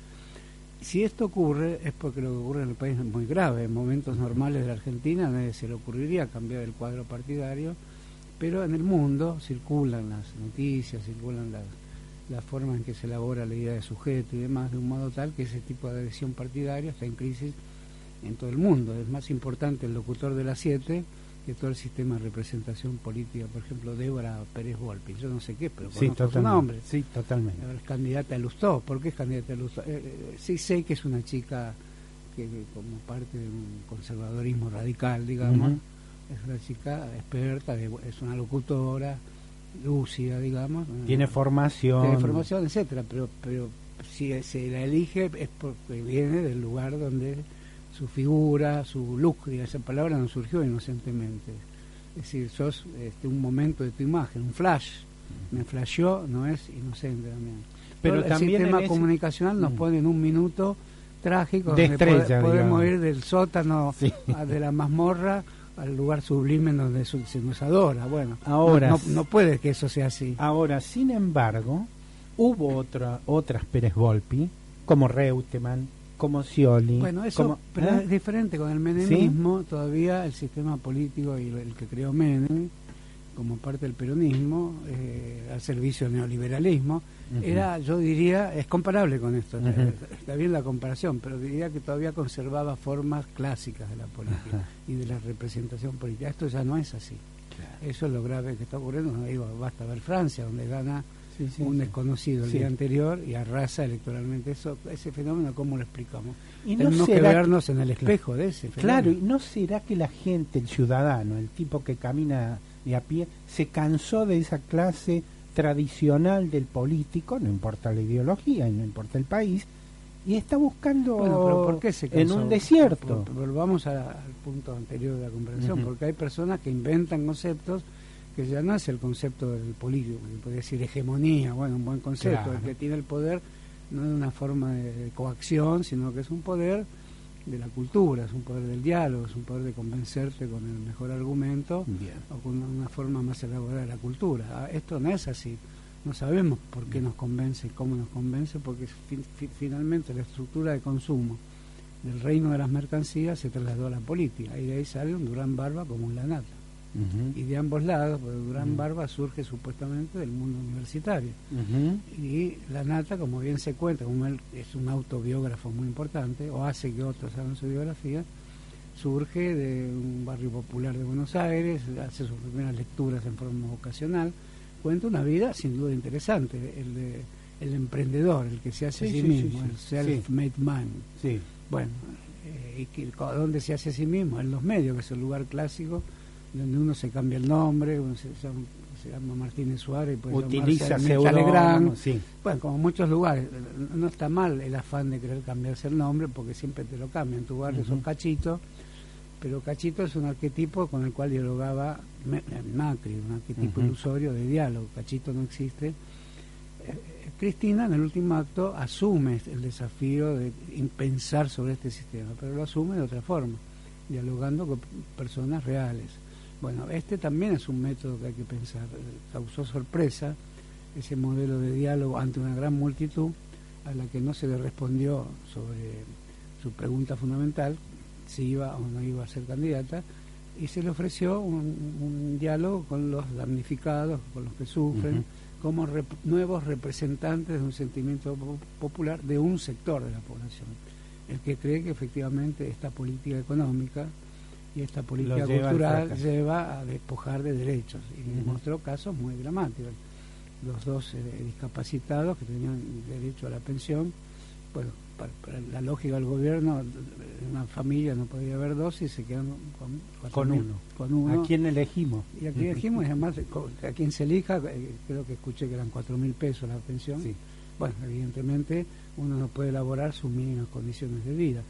Si esto ocurre es porque lo que ocurre en el país es muy grave. En momentos normales de la Argentina nadie se le ocurriría cambiar el cuadro partidario, pero en el mundo circulan las noticias, circulan las la forma en que se elabora la idea de sujeto y demás, de un modo tal que ese tipo de adhesión partidaria está en crisis en todo el mundo. Es más importante el locutor de las siete que todo el sistema de representación política. Por ejemplo, Débora Pérez Volpi, yo no sé qué, pero sí, su nombre. Sí, totalmente. Es candidata a Lustó. ¿Por qué es candidata a Lustó? Eh, eh, sí sé que es una chica que, como parte de un conservadorismo radical, digamos, es una chica experta, es una locutora, lúcida, digamos. Tiene formación. Tiene formación, etcétera, pero, pero si se la elige es porque viene del lugar donde su figura, su look, esa palabra no surgió inocentemente. Es decir, sos este, un momento de tu imagen, un flash. Me flasheó, no es inocente también. Pero, también el sistema comunicacional nos mm. pone en un minuto trágico de estrella, podemos ir del sótano de la mazmorra al lugar sublime en donde se nos adora. Bueno, ahora no, puede que eso sea así. Ahora, sin embargo, hubo otra, otras Pérez Volpi, como Reutemann, como Scioli. Bueno, eso ¿eh? es diferente. Con el menemismo, todavía el sistema político y el que creó Menem, como parte del peronismo, eh, al servicio del neoliberalismo, era, yo diría, es comparable con esto, está bien la comparación, pero diría que todavía conservaba formas clásicas de la política y de la representación política. Esto ya no es así. Eso es lo grave que está ocurriendo. No digo, basta ver Francia, donde gana un desconocido el día anterior y arrasa electoralmente. Eso, ese fenómeno, ¿cómo lo explicamos? Y no Tenemos que vernos en el espejo de ese fenómeno. Claro, y no será que la gente, el ciudadano, el tipo que camina de a pie, se cansó de esa clase tradicional del político, no importa la ideología y no importa el país, y está buscando ¿por qué se en un desierto. Volvamos al punto anterior de la comprensión, porque hay personas que inventan conceptos que ya no es el concepto del político, que puede decir hegemonía, bueno, un buen concepto, el que tiene el poder no es una forma de, coacción, sino que es un poder de la cultura, es un poder del diálogo, es un poder de convencerte con el mejor argumento o con una forma más elaborada de la cultura. Ah, esto no es así. No sabemos por qué nos convence y cómo nos convence, porque finalmente la estructura de consumo del reino de las mercancías se trasladó a la política y de ahí sale un Durán Barba como un Lanata y de ambos lados, porque Durán Barba surge supuestamente del mundo universitario. Y la Nata, como bien se cuenta, como él es un autobiógrafo muy importante, o hace que otros hagan su biografía, surge de un barrio popular de Buenos Aires, hace sus primeras lecturas en forma vocacional, cuenta una vida sin duda interesante, el de el emprendedor, el que se hace a sí, mismo, el self-made man. Bueno, eh, y ¿dónde se hace a sí mismo? En los medios, que es el lugar clásico donde uno se cambia el nombre, uno se, llama, Martínez Suárez, puede utiliza Legrand, sí. bueno, como muchos lugares, no está mal el afán de querer cambiarse el nombre, porque siempre te lo cambian, tu barrio son Cachito, pero Cachito es un arquetipo con el cual dialogaba Macri, un arquetipo ilusorio de diálogo, Cachito no existe. Eh, Cristina en el último acto asume el desafío de pensar sobre este sistema, pero lo asume de otra forma, dialogando con personas reales. Bueno, este también es un método que hay que pensar. Causó sorpresa ese modelo de diálogo ante una gran multitud a la que no se le respondió sobre su pregunta fundamental, si iba o no iba a ser candidata, y se le ofreció un, diálogo con los damnificados, con los que sufren, como nuevos representantes de un sentimiento popular de un sector de la población, el que cree que efectivamente esta política económica y esta política cultural lleva a despojar de derechos. Y demostró casos muy dramáticos los dos eh, discapacitados que tenían derecho a la pensión bueno para, la lógica del gobierno una familia no podía haber dos y se quedan con, con uno. con uno. A quién elegimos y a quién elegimos y además a quien se elija eh, creo que escuché que eran cuatro mil pesos la pensión. Bueno evidentemente uno no puede elaborar sus mínimas condiciones de vida.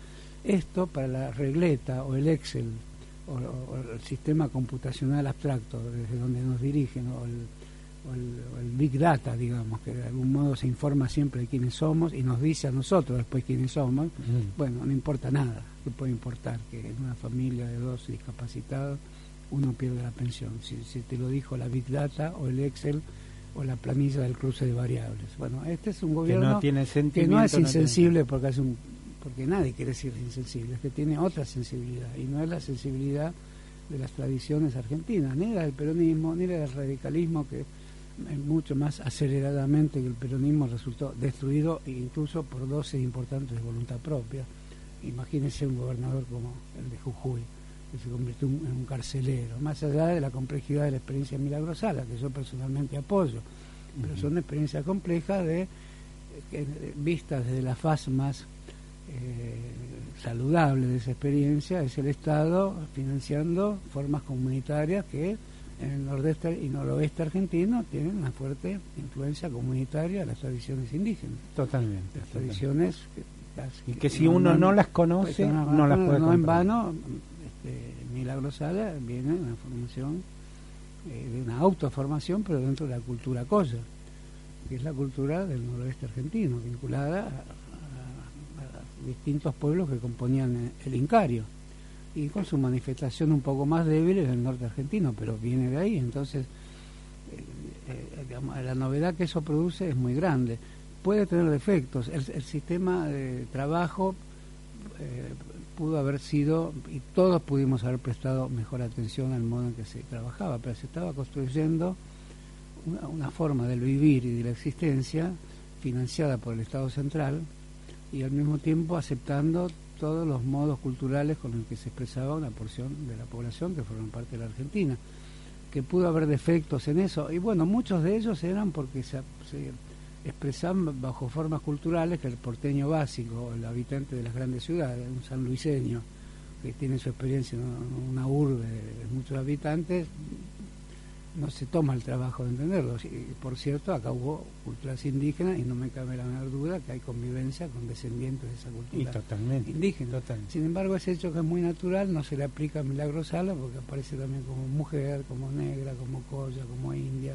Esto para la regleta o el Excel o, el sistema computacional abstracto desde donde nos dirigen o el, Big Data, digamos, que de algún modo se informa siempre de quiénes somos y nos dice a nosotros después quiénes somos, bueno, no importa nada, que puede importar que en una familia de dos discapacitados uno pierde la pensión, si, te lo dijo la Big Data o el Excel o la planilla del cruce de variables. Bueno, este es un gobierno que no, tiene que no es insensible porque hace un porque nadie quiere ser insensible, es que tiene otra sensibilidad y no es la sensibilidad de las tradiciones argentinas, ni la del peronismo, ni la del radicalismo, que mucho más aceleradamente que el peronismo resultó destruido incluso por dosis importantes de voluntad propia. Imagínense un gobernador como el de Jujuy, que se convirtió en un carcelero, más allá de la complejidad de la experiencia milagrosala, que yo personalmente apoyo, pero son experiencias complejas de, vistas desde la faz más saludable de esa experiencia es el Estado financiando formas comunitarias que en el nordeste y noroeste argentino tienen una fuerte influencia comunitaria de las tradiciones indígenas. Totalmente. Las tradiciones y que si uno no las conoce, pues, no, las puede No en vano, este, viene de una formación, eh, de una autoformación, pero dentro de la cultura cosa, que es la cultura del noroeste argentino, vinculada a, distintos pueblos que componían el Incario y con su manifestación un poco más débil en el norte argentino, pero viene de ahí, entonces eh, eh, la novedad que eso produce es muy grande. Puede tener defectos, el, sistema de trabajo eh, pudo haber sido, y todos pudimos haber prestado mejor atención al modo en que se trabajaba, pero se estaba construyendo una, una forma del vivir y de la existencia financiada por el Estado central, y al mismo tiempo aceptando todos los modos culturales con los que se expresaba una porción de la población que forman parte de la Argentina. Que pudo haber defectos en eso, y bueno, muchos de ellos eran porque se, expresaban bajo formas culturales que el porteño básico, el habitante de las grandes ciudades, un sanluiseño que tiene su experiencia en una urbe de muchos habitantes, no se toma el trabajo de entenderlo. por cierto, acá hubo culturas indígenas y no me cabe la menor duda que hay convivencia con descendientes de esa cultura totalmente, indígena. Sin embargo, ese hecho que es muy natural no se le aplica a Milagro Sala porque aparece también como mujer, como negra, como colla, como india.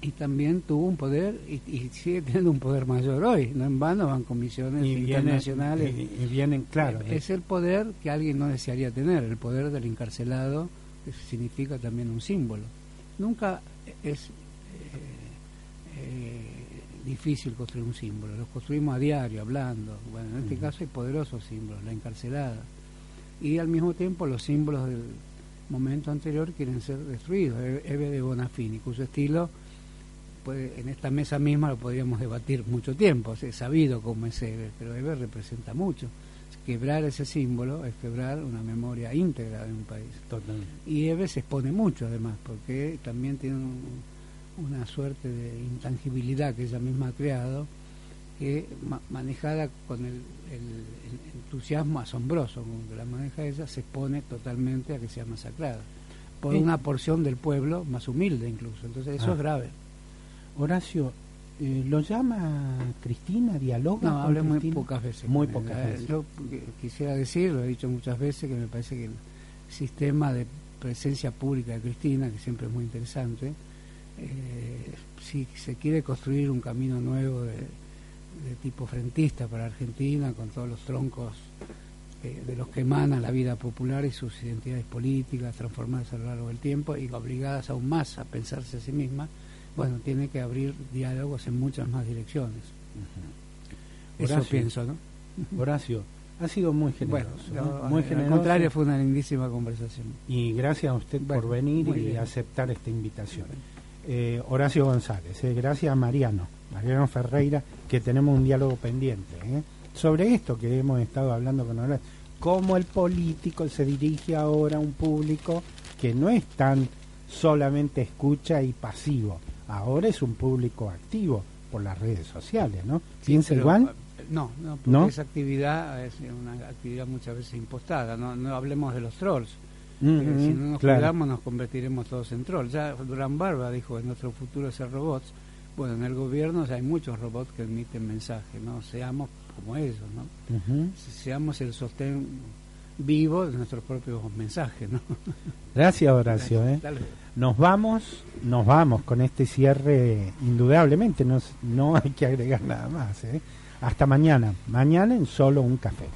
Y también tuvo un poder y, sigue teniendo un poder mayor hoy. No en vano van comisiones internacionales. y, vienen, claro. Es el poder que alguien no desearía tener, el poder del encarcelado, que significa también un símbolo nunca es eh, eh, difícil construir un símbolo, los construimos a diario, hablando. Bueno, en este caso hay poderosos símbolos, la encarcelada. Y al mismo tiempo los símbolos del momento anterior quieren ser destruidos. Eve de Bonafini, cuyo estilo puede, en esta mesa misma lo podríamos debatir mucho tiempo, es sabido cómo es Eve, pero Eve representa mucho quebrar ese símbolo es quebrar una memoria íntegra de un país. Y Eve se expone mucho además, porque también tiene una suerte de intangibilidad que ella misma ha creado, que manejada con el, entusiasmo asombroso con que la maneja ella, se expone totalmente a que sea masacrada por una porción del pueblo más humilde incluso. Entonces eso ah. es grave. Horacio, eh, ¿Lo llama Cristina? ¿Dialoga? No, hablé muy pocas veces. Muy pocas eh, veces. Yo quisiera decir, lo he dicho muchas veces, que me parece que el sistema de presencia pública de Cristina, que siempre es muy interesante, eh, si se quiere construir un camino nuevo de, tipo frentista para Argentina, con todos los troncos de los que emana la vida popular y sus identidades políticas transformadas a lo largo del tiempo y obligadas aún más a pensarse a sí mismas, bueno, tiene que abrir diálogos en muchas más direcciones. Eso pienso, ¿no? Horacio, ha sido muy generoso. Bueno, muy generoso. Al contrario, fue una lindísima conversación. Y gracias a usted por venir y aceptar esta invitación. Eh, Horacio González, eh, gracias a Mariano, Mariano Ferreira, que tenemos un diálogo pendiente eh, sobre esto que hemos estado hablando con Horacio. Cómo el político se dirige ahora a un público que no es tan solamente escucha y pasivo, ahora es un público activo por las redes sociales, ¿no? ¿Piensa igual? Eh, no, no, porque esa actividad es una actividad muchas veces impostada, no, no hablemos de los trolls. si no nos cuidamos nos convertiremos todos en trolls. Ya Durán Barba dijo en nuestro futuro ser robots. Bueno, en el gobierno hay muchos robots que emiten mensajes, ¿no? Seamos como ellos, ¿no? Seamos el sostén vivo de nuestros propios mensajes, ¿no? Gracias, Horacio. ¿eh? Nos vamos, nos vamos con este cierre, indudablemente, no, no hay que agregar nada más. ¿eh? Hasta mañana, mañana en solo un café.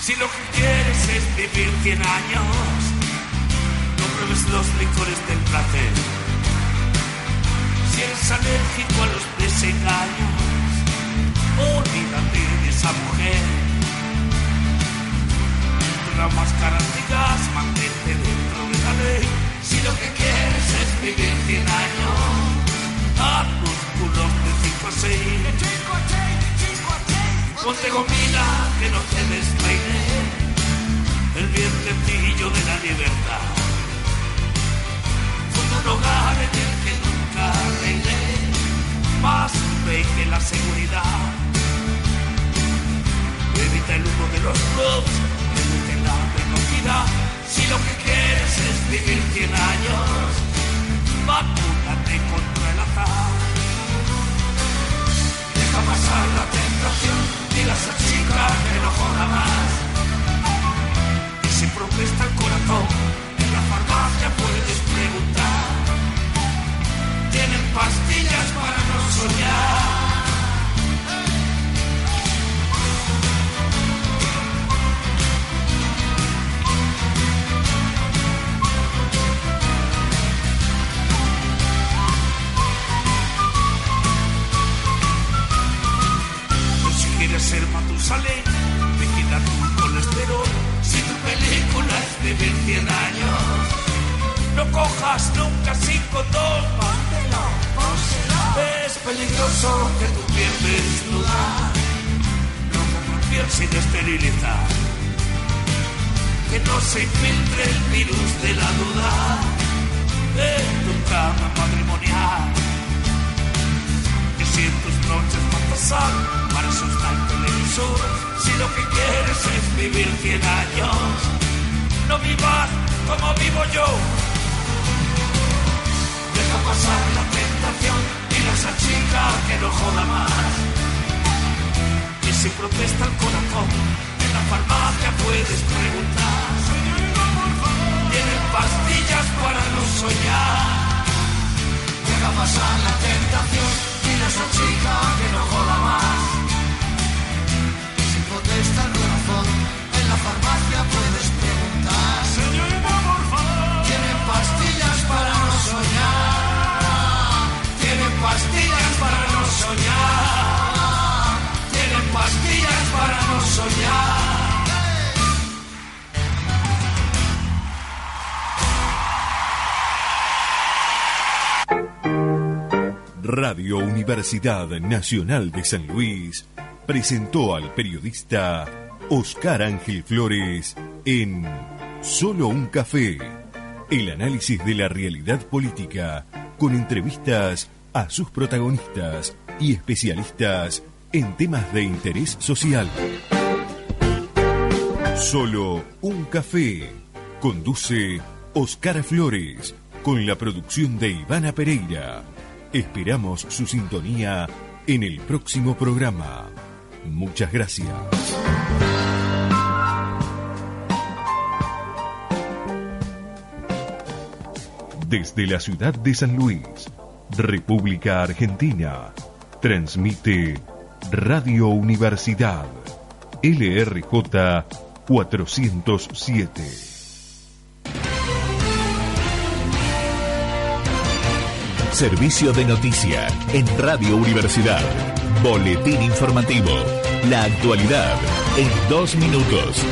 Si lo que quieres es vivir 100 años, no pruebes los licores del placer. Si eres alérgico a los desengaños, olvídate de esa mujer la máscara digas, mantente dentro de la ley. Si lo que quieres es vivir 100 años, a músculos de 5 a 6. Ponte gomina que no te despeine el vientecillo de la libertad. Universidad Nacional de San Luis presentó al periodista Oscar Ángel Flores en Solo un café, el análisis de la realidad política con entrevistas a sus protagonistas y especialistas en temas de interés social. Solo un café. Conduce Oscar Flores con la producción de Ivana Pereira. Esperamos su sintonía en el próximo programa. Muchas gracias. Desde la ciudad de San Luis, República Argentina, transmite Radio Universidad LRJ 407. Servicio de noticia en Radio Universidad. Boletín informativo. La actualidad en dos minutos.